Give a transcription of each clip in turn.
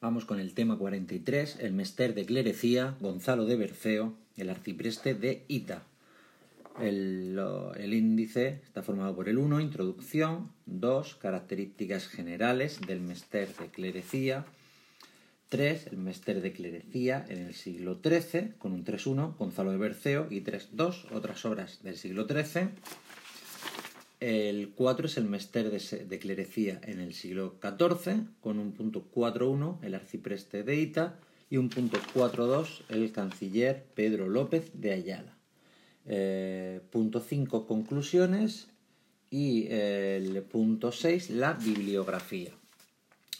Vamos con el tema 43, el mester de clerecía, Gonzalo de Berceo, el arcipreste de Ita. El, índice está formado por el 1, introducción, 2, características generales del mester de clerecía, 3, el mester de clerecía en el siglo XIII, con un 3.1, Gonzalo de Berceo, y 3.2, otras obras del siglo XIII, el 4 es el mester de, clerecía en el siglo XIV, con un punto 4.1 el arcipreste de Ita y un punto 4.2 el canciller Pedro López de Ayala. Eh, punto 5 conclusiones y el punto 6 la bibliografía.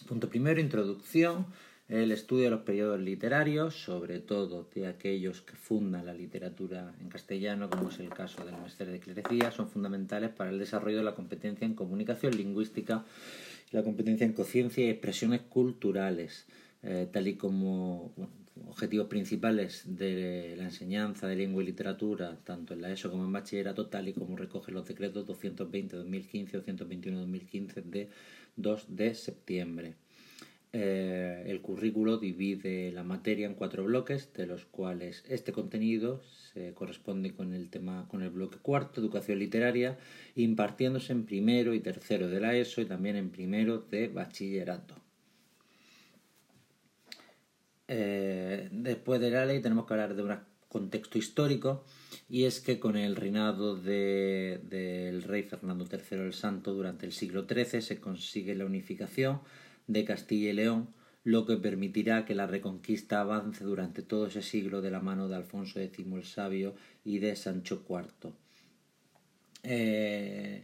Punto primero introducción el estudio de los periodos literarios, sobre todo de aquellos que fundan la literatura en castellano, como es el caso del Mester de Clerecía, son fundamentales para el desarrollo de la competencia en comunicación lingüística y la competencia en conciencia y expresiones culturales, eh, tal y como objetivos principales de la enseñanza de lengua y literatura, tanto en la ESO como en bachillerato, tal y como recogen los decretos 220-2015 o 121-2015 de 2 de septiembre. Eh, el currículo divide la materia en cuatro bloques, de los cuales este contenido se corresponde con el tema, con el bloque cuarto, educación literaria, impartiéndose en primero y tercero de la ESO y también en primero de bachillerato. Eh, después de la ley tenemos que hablar de un contexto histórico y es que con el reinado del rey Fernando III el Santo durante el siglo XIII se consigue la unificación de Castilla y León, lo que permitirá que la reconquista avance durante todo ese siglo de la mano de Alfonso X el Sabio y de Sancho IV. Eh,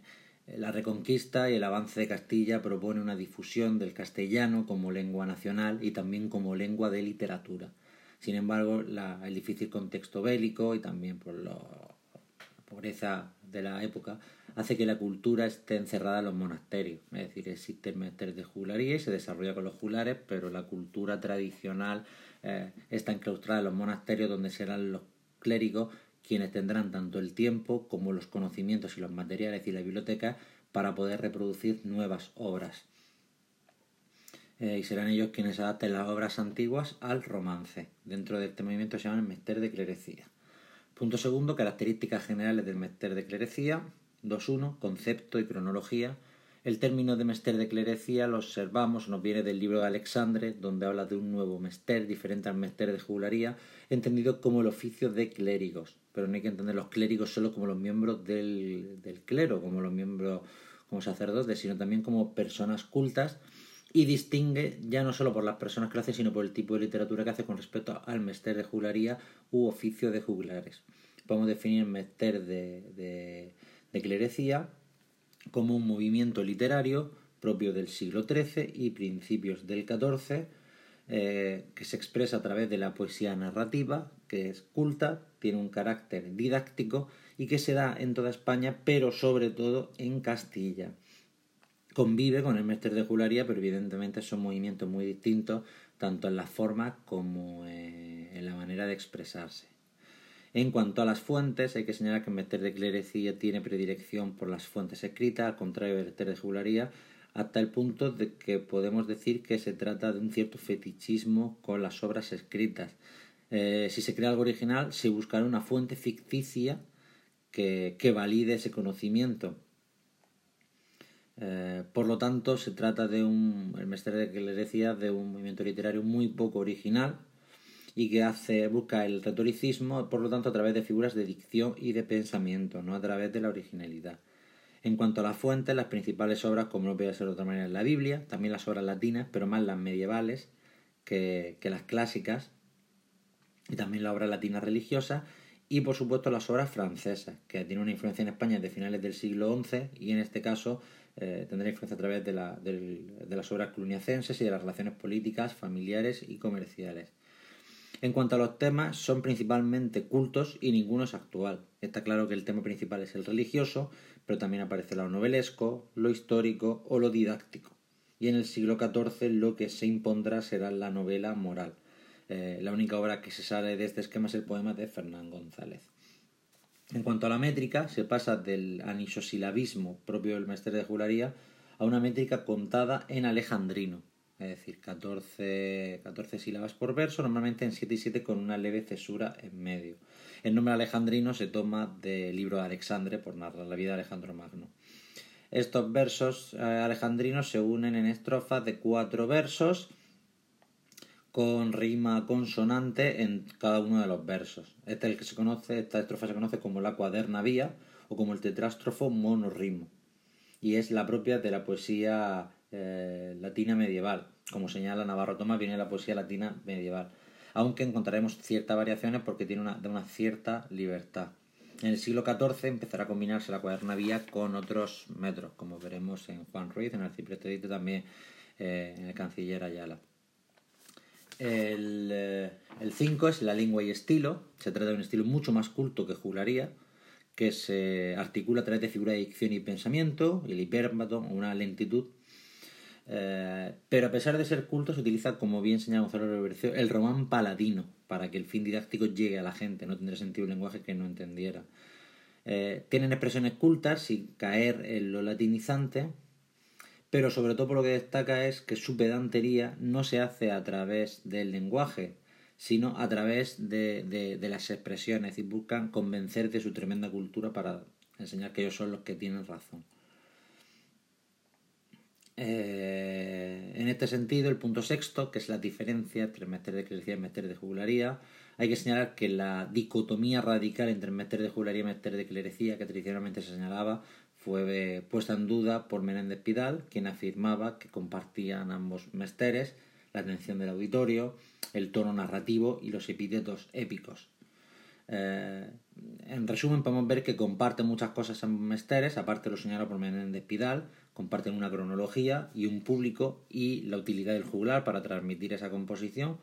la reconquista y el avance de Castilla propone una difusión del castellano como lengua nacional y también como lengua de literatura. Sin embargo, el difícil contexto bélico y también por la pobreza de la época hace que la cultura esté encerrada en los monasterios. Es decir, existe el mester de juglaría y se desarrolla con los juglares, pero la cultura tradicional eh, está enclaustrada en los monasterios donde serán los clérigos quienes tendrán tanto el tiempo como los conocimientos y los materiales y la biblioteca para poder reproducir nuevas obras. Eh, y serán ellos quienes adapten las obras antiguas al romance. Dentro de este movimiento se llama el mester de clerecía. Punto segundo, características generales del mester de clerecía. 2.1, concepto y cronología. El término de mester de clerecía lo observamos, nos viene del libro de Alexandre, donde habla de un nuevo mester, diferente al mester de jugularía, entendido como el oficio de clérigos. Pero no hay que entender los clérigos solo como los miembros del, del clero, como los miembros como sacerdotes, sino también como personas cultas y distingue ya no solo por las personas que lo hacen, sino por el tipo de literatura que hace con respecto al mester de jugularía u oficio de juglares. Podemos definir mester de de clerecía como un movimiento literario propio del siglo XIII y principios del XIV, eh, que se expresa a través de la poesía narrativa, que es culta, tiene un carácter didáctico y que se da en toda España, pero sobre todo en Castilla. Convive con el Mester de Jularía, pero evidentemente son movimientos muy distintos, tanto en la forma como eh, en la manera de expresarse. En cuanto a las fuentes, hay que señalar que Meter de Clerecía tiene predilección por las fuentes escritas, al contrario de Meter de Jugularía, hasta el punto de que podemos decir que se trata de un cierto fetichismo con las obras escritas. Eh, si se crea algo original, se buscará una fuente ficticia que, valide ese conocimiento. Eh, por lo tanto, se trata de un, el Mestre de Clerecía, de un movimiento literario muy poco original, y que hace, busca el retoricismo, por lo tanto, a través de figuras de dicción y de pensamiento, no a través de la originalidad. En cuanto a las fuentes, las principales obras, como no puede ser de otra manera, la Biblia, también las obras latinas, pero más las medievales que, las clásicas, y también la obra latina religiosa, y por supuesto las obras francesas, que tienen una influencia en España de finales del siglo XI y en este caso eh, tendrá influencia a través de, la, de las obras cluniacenses y de las relaciones políticas, familiares y comerciales. En cuanto a los temas, son principalmente cultos y ninguno es actual. Está claro que el tema principal es el religioso, pero también aparece lo novelesco, lo histórico o lo didáctico. Y en el siglo XIV lo que se impondrá será la novela moral. Eh, la única obra que se sale de este esquema es el poema de Fernán González. En cuanto a la métrica, se pasa del anisosilabismo propio del mestre de jularía a una métrica contada en alejandrino, es decir, 14, 14 sílabas por verso, normalmente en 7 y 7 con una leve cesura en medio. El nombre alejandrino se toma del libro de Alexandre por narrar la vida de Alejandro Magno. Estos versos eh, alejandrinos se unen en estrofas de cuatro versos con rima consonante en cada uno de los versos. Este es el que se conoce, esta estrofa se conoce como la cuaderna vía o como el tetrástrofo monorrimo y es la propia de la poesía eh, latina medieval. Como señala Navarro Tomás, viene de la poesía latina medieval, aunque encontraremos ciertas variaciones porque tiene una cierta libertad. En el siglo XIV empezará a combinarse la cuaderna vía con otros metros, como veremos en Juan Ruiz, en el Cipreste también eh, en el Canciller Ayala. El 5 eh, es la lengua y estilo. Se trata de un estilo mucho más culto que juglaría, que se articula a través de figura de dicción y pensamiento, el hipérbato, una lentitud. Eh, pero a pesar de ser culto, se utiliza, como bien señala Gonzalo el román paladino, para que el fin didáctico llegue a la gente, no tendría sentido un lenguaje que no entendiera. Eh, tienen expresiones cultas sin caer en lo latinizante, pero sobre todo por lo que destaca es que su pedantería no se hace a través del lenguaje, sino a través de, las expresiones, y buscan convencer de su tremenda cultura para enseñar que ellos son los que tienen razón. Eh, en este sentido, el punto sexto, que es la diferencia entre el mester de clerecía y el de jugularía, hay que señalar que la dicotomía radical entre el mester de jugularía y el de clerecía, que tradicionalmente se señalaba, fue puesta en duda por Menéndez Pidal, quien afirmaba que compartían ambos mesteres la atención del auditorio, el tono narrativo y los epítetos épicos. Eh, en resumen, podemos ver que comparten muchas cosas en Mesteres, aparte lo señalado por Menéndez Pidal, comparten una cronología y un público y la utilidad del juglar para transmitir esa composición,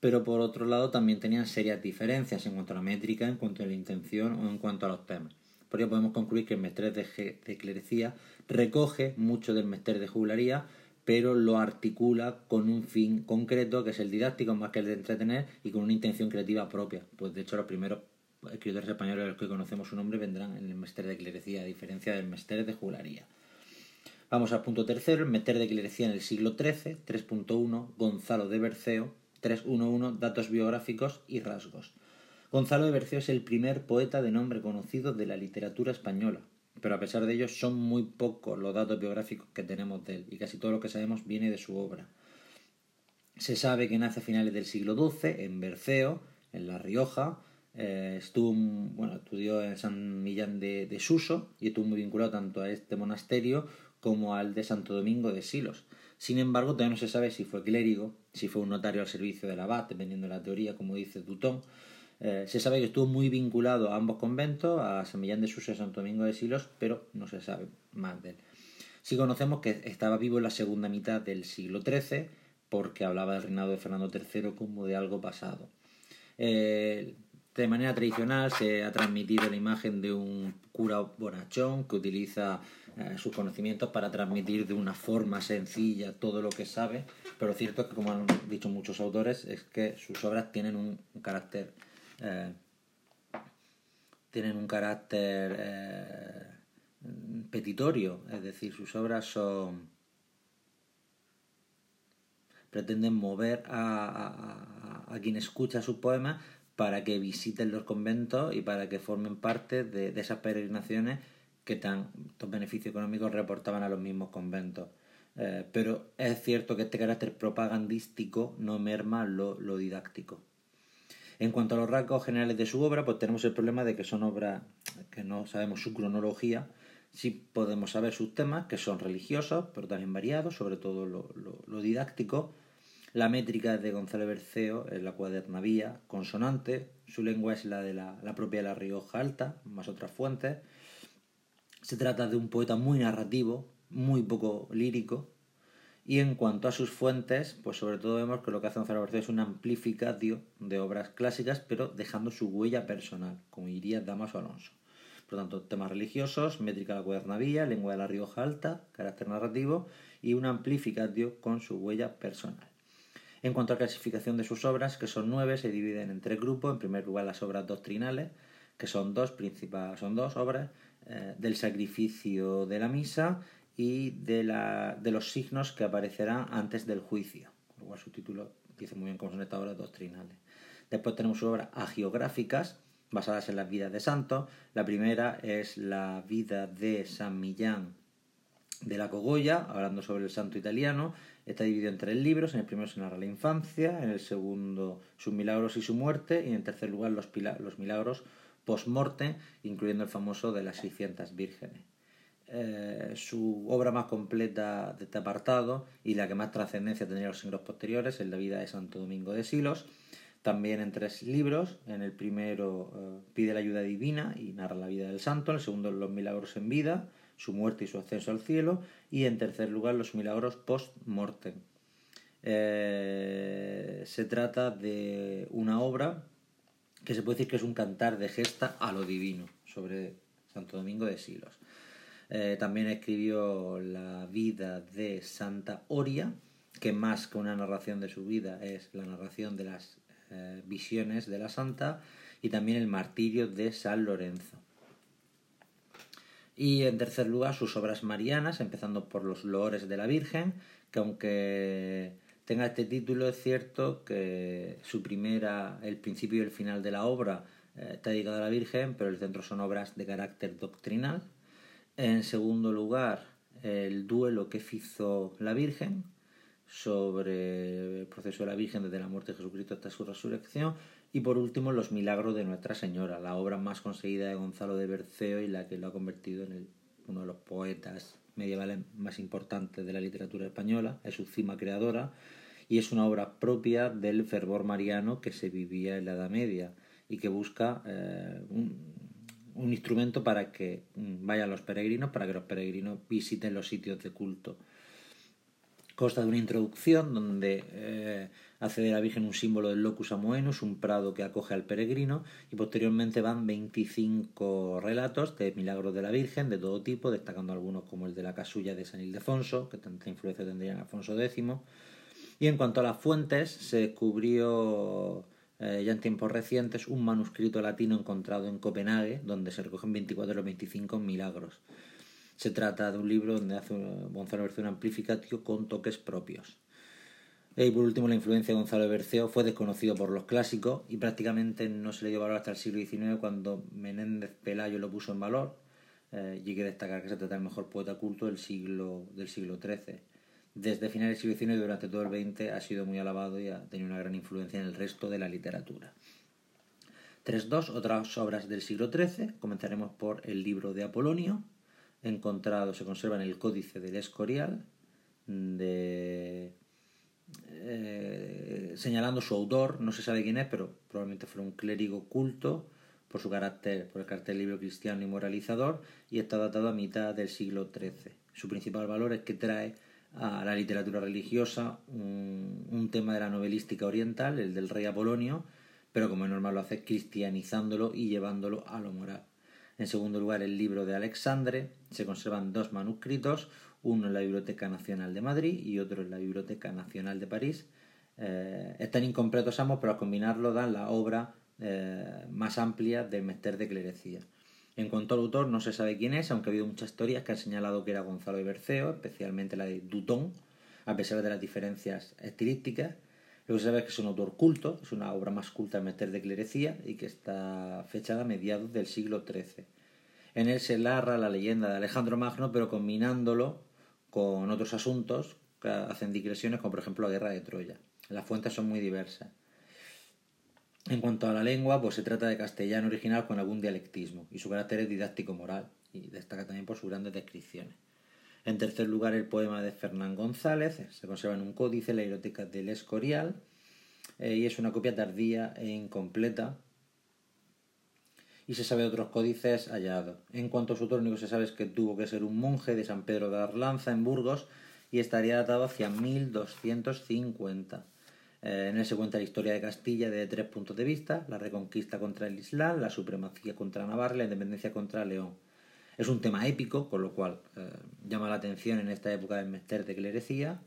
pero por otro lado también tenían serias diferencias en cuanto a la métrica, en cuanto a la intención o en cuanto a los temas. Por ello podemos concluir que el Mesteres de, Clerecía recoge mucho del Mesteres de Juglaría, pero lo articula con un fin concreto, que es el didáctico más que el de entretener, y con una intención creativa propia. Pues de hecho los primeros escritores españoles de los que conocemos su nombre vendrán en el Mester de Clerecía, a diferencia del Mester de Juglaría. Vamos al punto tercero, el Mester de Clerecía en el siglo XIII, 3.1, Gonzalo de Berceo, 3.1.1, datos biográficos y rasgos. Gonzalo de Berceo es el primer poeta de nombre conocido de la literatura española, pero a pesar de ello son muy pocos los datos biográficos que tenemos de él y casi todo lo que sabemos viene de su obra. Se sabe que nace a finales del siglo XII en Berceo, en La Rioja, eh, estuvo, bueno, estudió en San Millán de, Suso y estuvo muy vinculado tanto a este monasterio como al de Santo Domingo de Silos. Sin embargo, todavía no se sabe si fue clérigo, si fue un notario al servicio del abad, dependiendo de la teoría, como dice Dutón, eh, se sabe que estuvo muy vinculado a ambos conventos, a San Millán de Susa y Santo Domingo de Silos, pero no se sabe más de él. Sí conocemos que estaba vivo en la segunda mitad del siglo XIII, porque hablaba del reinado de Fernando III como de algo pasado. Eh, de manera tradicional se ha transmitido la imagen de un cura bonachón que utiliza eh, sus conocimientos para transmitir de una forma sencilla todo lo que sabe, pero cierto es que, como han dicho muchos autores, es que sus obras tienen un carácter eh, tienen un carácter eh, petitorio, es decir, sus obras son pretenden mover a, a, quien escucha sus poemas para que visiten los conventos y para que formen parte de, esas peregrinaciones que tantos beneficios económicos reportaban a los mismos conventos. Eh, pero es cierto que este carácter propagandístico no merma lo didáctico. En cuanto a los rasgos generales de su obra, pues tenemos el problema de que son obras que no sabemos su cronología, sí podemos saber sus temas, que son religiosos, pero también variados, sobre todo lo, didáctico. La métrica de Gonzalo Berceo es la cuaderna vía, consonante, su lengua es la de la propia de la Rioja Alta, más otras fuentes. Se trata de un poeta muy narrativo, muy poco lírico, y en cuanto a sus fuentes, pues sobre todo vemos que lo que hace Gonzalo Berceo es una amplificación de obras clásicas, pero dejando su huella personal, como diría Damaso Alonso. Por lo tanto, temas religiosos, métrica de la cuadernavía, lengua de la Rioja Alta, carácter narrativo y una amplificación con su huella personal. En cuanto a la clasificación de sus obras, que son nueve, se dividen en tres grupos. En primer lugar, las obras doctrinales, que son dos son dos obras, eh, del sacrificio de la misa, y de, la, de los signos que aparecerán antes del juicio. Por lo su título dice muy bien cómo son estas obras doctrinales. Después tenemos obras agiográficas basadas en las vidas de santos. La primera es la vida de San Millán de la Cogolla, hablando sobre el santo italiano. Está dividido en tres libros. En el primero se narra la infancia, en el segundo sus milagros y su muerte, y en tercer lugar los, los milagros post-morte, incluyendo el famoso de las 600 vírgenes. Eh, su obra más completa de este apartado y la que más trascendencia tendría los siglos posteriores es la vida de Santo Domingo de Silos, también en tres libros. En el primero eh, pide la ayuda divina y narra la vida del santo, en el segundo los milagros en vida, su muerte y su ascenso al cielo, y en tercer lugar los milagros post-mortem. Eh, se trata de una obra que se puede decir que es un cantar de gesta a lo divino sobre Santo Domingo de Silos. Eh, también escribió la vida de Santa Oria, que más que una narración de su vida es la narración de las eh, visiones de la santa, y también el martirio de San Lorenzo. Y en tercer lugar sus obras marianas, empezando por los loores de la Virgen, que aunque tenga este título es cierto que su primera, el principio y el final de la obra eh, está dedicado a la Virgen, pero el centro son obras de carácter doctrinal, en segundo lugar, el duelo que hizo la Virgen sobre el proceso de la Virgen desde la muerte de Jesucristo hasta su resurrección. Y por último, los milagros de Nuestra Señora, la obra más conseguida de Gonzalo de Berceo y la que lo ha convertido en uno de los poetas medievales más importantes de la literatura española, es su cima creadora, y es una obra propia del fervor mariano que se vivía en la Edad Media y que busca eh, un instrumento para que mm, vayan los peregrinos, para que los peregrinos visiten los sitios de culto. Consta de una introducción donde eh, hace de la Virgen un símbolo del locus amoenus, un prado que acoge al peregrino, y posteriormente van 25 relatos de milagros de la Virgen de todo tipo, destacando algunos como el de la casulla de San Ildefonso, que tanta influencia tendría en Alfonso X. Y en cuanto a las fuentes, se descubrió eh, ya en tiempos recientes, un manuscrito latino encontrado en Copenhague, donde se recogen 24 de los 25 milagros. Se trata de un libro donde hace Gonzalo Berceo un amplificatio con toques propios. Y por último, la influencia de Gonzalo Berceo fue desconocido por los clásicos y prácticamente no se le dio valor hasta el siglo XIX cuando Menéndez Pelayo lo puso en valor. Eh, y hay que destacar que se trata del mejor poeta culto del siglo, del siglo XIII desde finales del siglo XIX y durante todo el XX ha sido muy alabado y ha tenido una gran influencia en el resto de la literatura. 3.2. Otras obras del siglo XIII. Comenzaremos por el libro de Apolonio, encontrado, se conserva en el Códice del Escorial, eh, señalando su autor, no se sabe quién es, pero probablemente fue un clérigo culto por su carácter, por el carácter libro cristiano y moralizador, y está datado a mitad del siglo XIII. Su principal valor es que trae a la literatura religiosa, un, tema de la novelística oriental, el del rey Apolonio, pero como es normal lo hace cristianizándolo y llevándolo a lo moral. En segundo lugar, el libro de Alexandre. Se conservan dos manuscritos, uno en la Biblioteca Nacional de Madrid y otro en la Biblioteca Nacional de París. Eh, están incompletos ambos, pero al combinarlo dan la obra eh, más amplia del Mester de Clerecía. En cuanto al autor, no se sabe quién es, aunque ha habido muchas historias que han señalado que era Gonzalo de Berceo, especialmente la de Dutón, a pesar de las diferencias estilísticas. Lo que se sabe es que es un autor culto, es una obra más culta en meter de clerecía y que está fechada a mediados del siglo XIII. En él se narra la leyenda de Alejandro Magno, pero combinándolo con otros asuntos que hacen digresiones, como por ejemplo la guerra de Troya. Las fuentes son muy diversas. En cuanto a la lengua, pues se trata de castellano original con algún dialectismo y su carácter es didáctico moral y destaca también por sus grandes descripciones. En tercer lugar, el poema de Fernán González, se conserva en un códice la biblioteca del Escorial eh, y es una copia tardía e incompleta y se sabe de otros códices hallados. En cuanto a su autor, único se sabe es que tuvo que ser un monje de San Pedro de Arlanza en Burgos y estaría datado hacia 1250. Eh, en él se cuenta la historia de Castilla desde tres puntos de vista, la reconquista contra el Islam, la supremacía contra Navarra y la independencia contra León. Es un tema épico, con lo cual eh, llama la atención en esta época del Mester de Clerecía,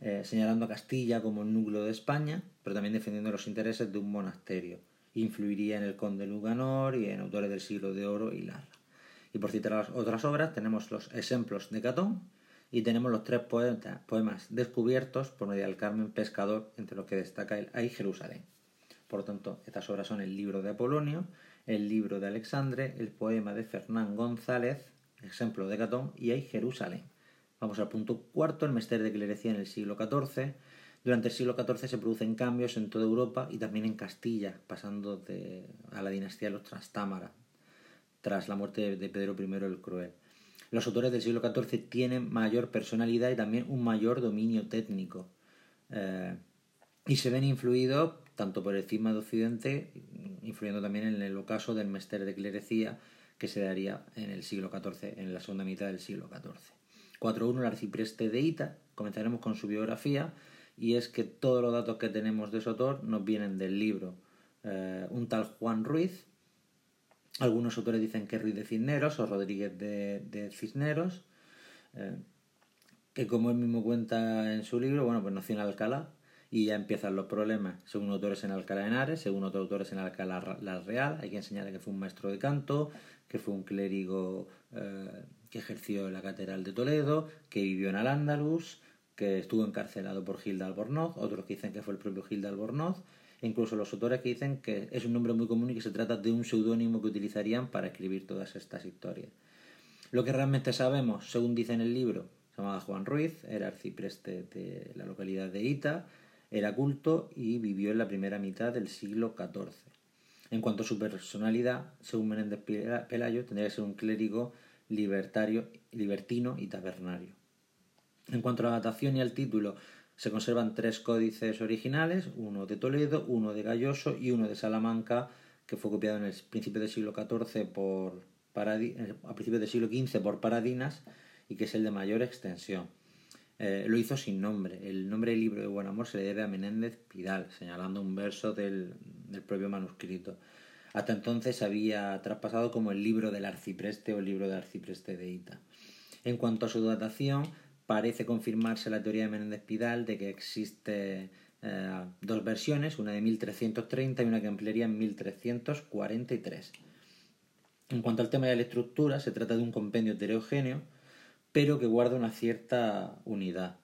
eh, señalando a Castilla como el núcleo de España, pero también defendiendo los intereses de un monasterio. Influiría en el conde Luganor y en autores del siglo de Oro y Larra. Y por citar otras obras, tenemos los ejemplos de Catón, y tenemos los tres poemas descubiertos por medio del Carmen Pescador, entre los que destaca el Hay Jerusalén. Por lo tanto, estas obras son el libro de Apolonio, el libro de Alexandre, el poema de Fernán González, ejemplo de Catón, y Hay Jerusalén. Vamos al punto cuarto, el Mester de Clerecía en el siglo XIV. Durante el siglo XIV se producen cambios en toda Europa y también en Castilla, pasando a la dinastía de los Trastámara, tras la muerte de Pedro I el Cruel. Los autores del siglo XIV tienen mayor personalidad y también un mayor dominio técnico. Eh, y se ven influidos tanto por el cisma de Occidente, influyendo también en el ocaso del Mester de Clerecía, que se daría en el siglo XIV, en la segunda mitad del siglo XIV. 4.1 el arcipreste de Ita, comenzaremos con su biografía, y es que todos los datos que tenemos de su autor nos vienen del libro. Eh, un tal Juan Ruiz, algunos autores dicen que Ruiz de Cisneros o Rodríguez de, Cisneros, eh, que como él mismo cuenta en su libro, bueno, pues nació en Alcalá y ya empiezan los problemas, según autores en Alcalá de Henares, según otros autores en Alcalá la Real, hay quien señala que fue un maestro de canto, que fue un clérigo eh, que ejerció la catedral de Toledo, que vivió en Al-Ándalus, que estuvo encarcelado por Gilda Albornoz, otros que dicen que fue el propio Gilda Albornoz, incluso los autores que dicen que es un nombre muy común y que se trata de un seudónimo que utilizarían para escribir todas estas historias. Lo que realmente sabemos, según dice en el libro, se llamaba Juan Ruiz, era arcipreste de la localidad de Ita, era culto y vivió en la primera mitad del siglo XIV. En cuanto a su personalidad, según Menéndez Pelayo, tendría que ser un clérigo libertario, libertino y tabernario. En cuanto a la datación y al título, se conservan tres códices originales, uno de Toledo, uno de Galloso y uno de Salamanca, que fue copiado en el principio del siglo XIV por eh, a principios del siglo XV por Paradinas y que es el de mayor extensión. Eh, lo hizo sin nombre. El nombre del libro de Buen Amor se le debe a Menéndez Pidal, señalando un verso del, del propio manuscrito. Hasta entonces había traspasado como el libro del arcipreste o el libro del arcipreste de Ita. En cuanto a su datación, parece confirmarse la teoría de Menéndez Pidal de que existe eh, dos versiones, una de 1330 y una que ampliaría en 1343. En cuanto al tema de la estructura, se trata de un compendio heterogéneo, pero que guarda una cierta unidad.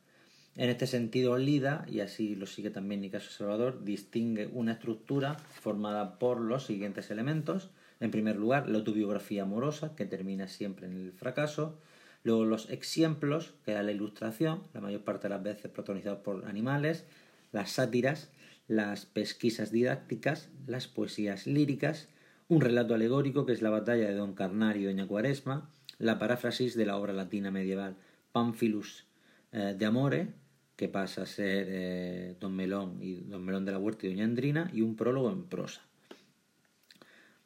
En este sentido, Lida, y así lo sigue también Nicaso Salvador, distingue una estructura formada por los siguientes elementos. En primer lugar, la autobiografía amorosa, que termina siempre en el fracaso. Luego los ejemplos, que da la ilustración, la mayor parte de las veces protagonizados por animales, las sátiras, las pesquisas didácticas, las poesías líricas, un relato alegórico que es la batalla de Don Carnario y Doña Cuaresma, la paráfrasis de la obra latina medieval Pamphilus eh, de Amore, que pasa a ser eh, Don Melón y Don Melón de la Huerta y Doña Andrina, y un prólogo en prosa.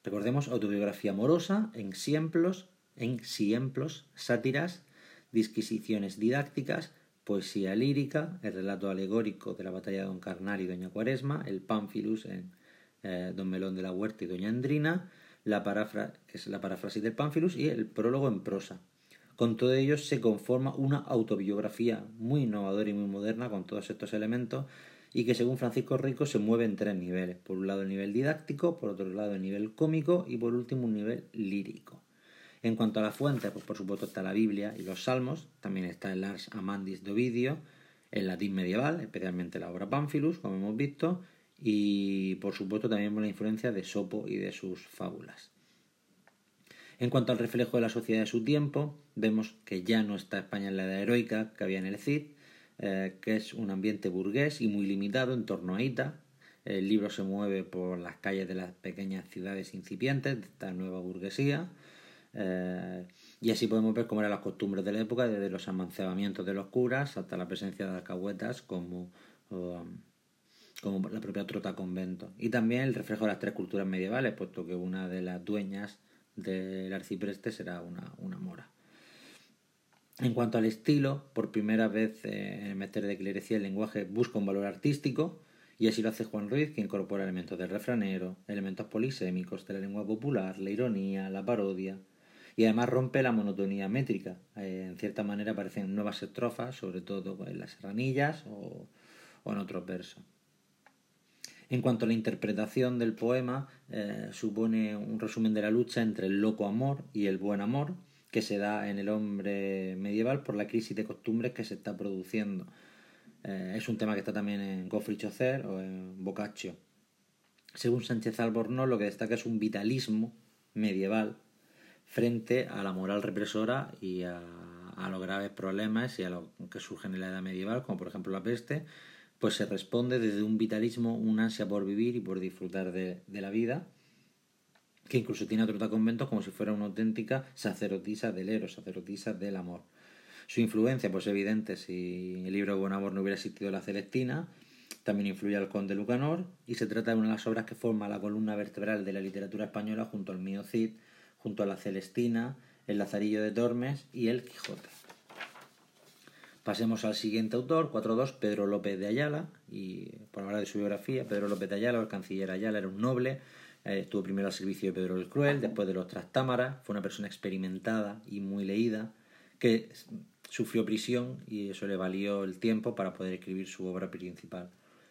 Recordemos autobiografía amorosa, en siemplos, en siemplos, sátiras, disquisiciones didácticas, poesía lírica, el relato alegórico de la batalla de Don Carnal y Doña Cuaresma, el Pánfilus en eh, Don Melón de la Huerta y Doña Andrina, la que es la paráfrasis del Pánfilus y el prólogo en prosa. Con todo ello se conforma una autobiografía muy innovadora y muy moderna con todos estos elementos y que según Francisco Rico se mueve en tres niveles. Por un lado el nivel didáctico, por otro lado el nivel cómico y por último un nivel lírico. En cuanto a la fuente, pues por supuesto está la Biblia y los Salmos, también está el Ars Amandis de Ovidio, el latín medieval, especialmente la obra Pamphilus, como hemos visto, y por supuesto también la influencia de Sopo y de sus fábulas. En cuanto al reflejo de la sociedad de su tiempo, vemos que ya no está España en la edad heroica que había en el Cid, eh, que es un ambiente burgués y muy limitado en torno a Ita. El libro se mueve por las calles de las pequeñas ciudades incipientes de esta nueva burguesía, eh, y así podemos ver cómo eran las costumbres de la época, desde los amancebamientos de los curas hasta la presencia de alcahuetas como, um, como la propia trota convento. Y también el reflejo de las tres culturas medievales, puesto que una de las dueñas del arcipreste será una, una mora. En cuanto al estilo, por primera vez eh, en el Meter de Clerecía el lenguaje busca un valor artístico, y así lo hace Juan Ruiz, que incorpora elementos del refranero, elementos polisémicos de la lengua popular, la ironía, la parodia, y además rompe la monotonía métrica. Eh, en cierta manera aparecen nuevas estrofas, sobre todo en las serranillas o, en otros versos. En cuanto a la interpretación del poema, eh, supone un resumen de la lucha entre el loco amor y el buen amor, que se da en el hombre medieval por la crisis de costumbres que se está produciendo. Eh, es un tema que está también en Goffrey Chaucer o en Boccaccio. Según Sánchez Albornoz, lo que destaca es un vitalismo medieval frente a la moral represora y a, los graves problemas y a lo que surgen en la edad medieval, como por ejemplo la peste, pues se responde desde un vitalismo, una ansia por vivir y por disfrutar de, la vida, que incluso tiene otros conventos como si fuera una auténtica sacerdotisa del eros, sacerdotisa del amor. Su influencia, pues evidente, si el libro de Buen Amor no hubiera existido la Celestina, también influye al conde Lucanor y se trata de una de las obras que forma la columna vertebral de la literatura española junto al Mío Cid, junto a la Celestina, el Lazarillo de Tormes y el Quijote. Pasemos al siguiente autor, 4.2, Pedro López de Ayala, y por hablar de su biografía, Pedro López de Ayala, el canciller Ayala, era un noble, eh, estuvo primero al servicio de Pedro el Cruel, después de los Trastámaras, fue una persona experimentada y muy leída, que sufrió prisión y eso le valió el tiempo para poder escribir su obra principal.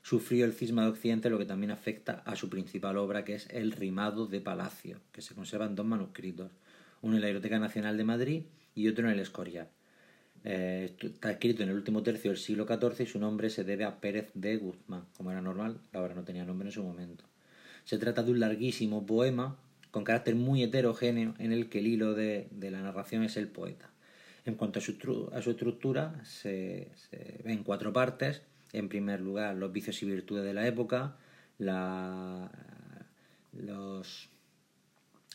Sufrió el cisma de Occidente, lo que también afecta a su principal obra, que es El Rimado de Palacio, que se conserva en dos manuscritos, uno en la Biblioteca Nacional de Madrid y otro en el Escorial. Eh, está escrito en el último tercio del siglo XIV y su nombre se debe a Pérez de Guzmán. Como era normal, la obra no tenía nombre en su momento. Se trata de un larguísimo poema con carácter muy heterogéneo en el que el hilo de, la narración es el poeta. En cuanto a su, estructura, se, ve en cuatro partes. En primer lugar, los vicios y virtudes de la época, los,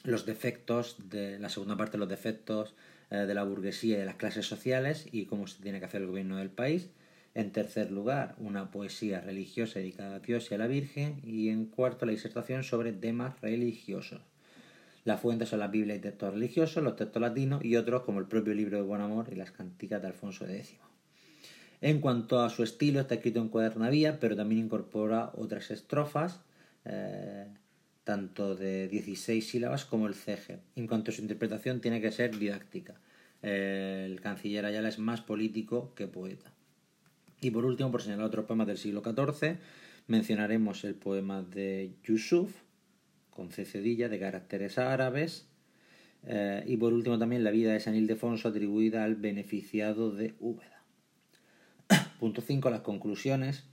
los defectos, de la segunda parte, los defectos eh, de la burguesía y de las clases sociales y cómo se tiene que hacer el gobierno del país. En tercer lugar, una poesía religiosa dedicada a Dios y a la Virgen. Y en cuarto, la disertación sobre temas religiosos. Las fuentes son la Biblia y textos religiosos, los textos latinos y otros como el propio libro de Buen Amor y las canticas de Alfonso X. En cuanto a su estilo, está escrito en cuadernavía, pero también incorpora otras estrofas, eh, tanto de 16 sílabas como el cege. En cuanto a su interpretación, tiene que ser didáctica. el canciller Ayala es más político que poeta. Y por último, por señalar otros poemas del siglo XIV, mencionaremos el poema de Yusuf, con cedilla, de caracteres árabes, eh, y por último también la vida de San Ildefonso atribuida al beneficiado de Úbeda. Punto 5. Las conclusiones.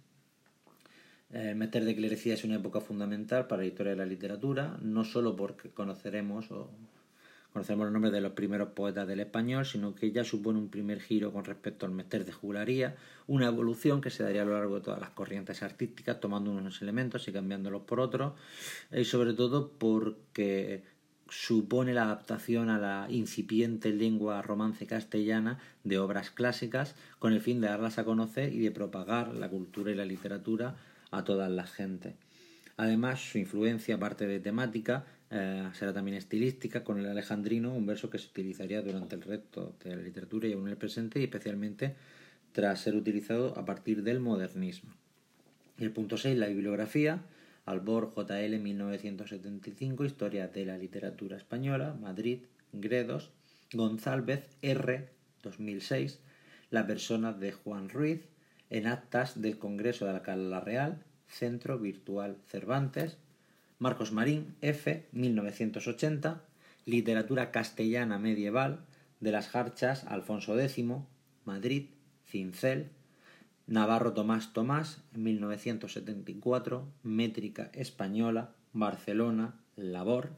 Eh, meter de clerecía es una época fundamental para la historia de la literatura, no solo porque conoceremos o Conocemos los nombres de los primeros poetas del español, sino que ya supone un primer giro con respecto al mester de jugularía, una evolución que se daría a lo largo de todas las corrientes artísticas, tomando unos elementos y cambiándolos por otros, y sobre todo porque supone la adaptación a la incipiente lengua romance castellana de obras clásicas con el fin de darlas a conocer y de propagar la cultura y la literatura a todas las gentes. Además, su influencia, aparte de temática, eh, será también estilística con el alejandrino, un verso que se utilizaría durante el resto de la literatura y aún en el presente, y especialmente tras ser utilizado a partir del modernismo. El punto 6, la bibliografía. Albor JL 1975, Historia de la Literatura Española, Madrid, Gredos, González R 2006, La persona de Juan Ruiz, en actas del Congreso de Alcalá Real, Centro Virtual Cervantes, Marcos Marín, F, 1980, Literatura castellana medieval, de las Jarchas, Alfonso X, Madrid, Cincel, Navarro Tomás Tomás, 1974, Métrica Española, Barcelona, Labor,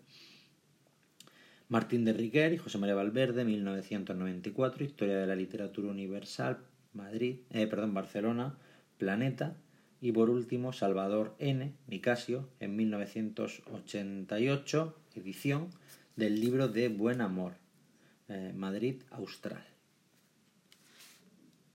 Martín de Riquer y José María Valverde, 1994, Historia de la Literatura Universal, Madrid, eh, perdón, Barcelona, Planeta, y por último Salvador N. Nicasio en 1988, edición del libro de Buen Amor, eh, Madrid Austral.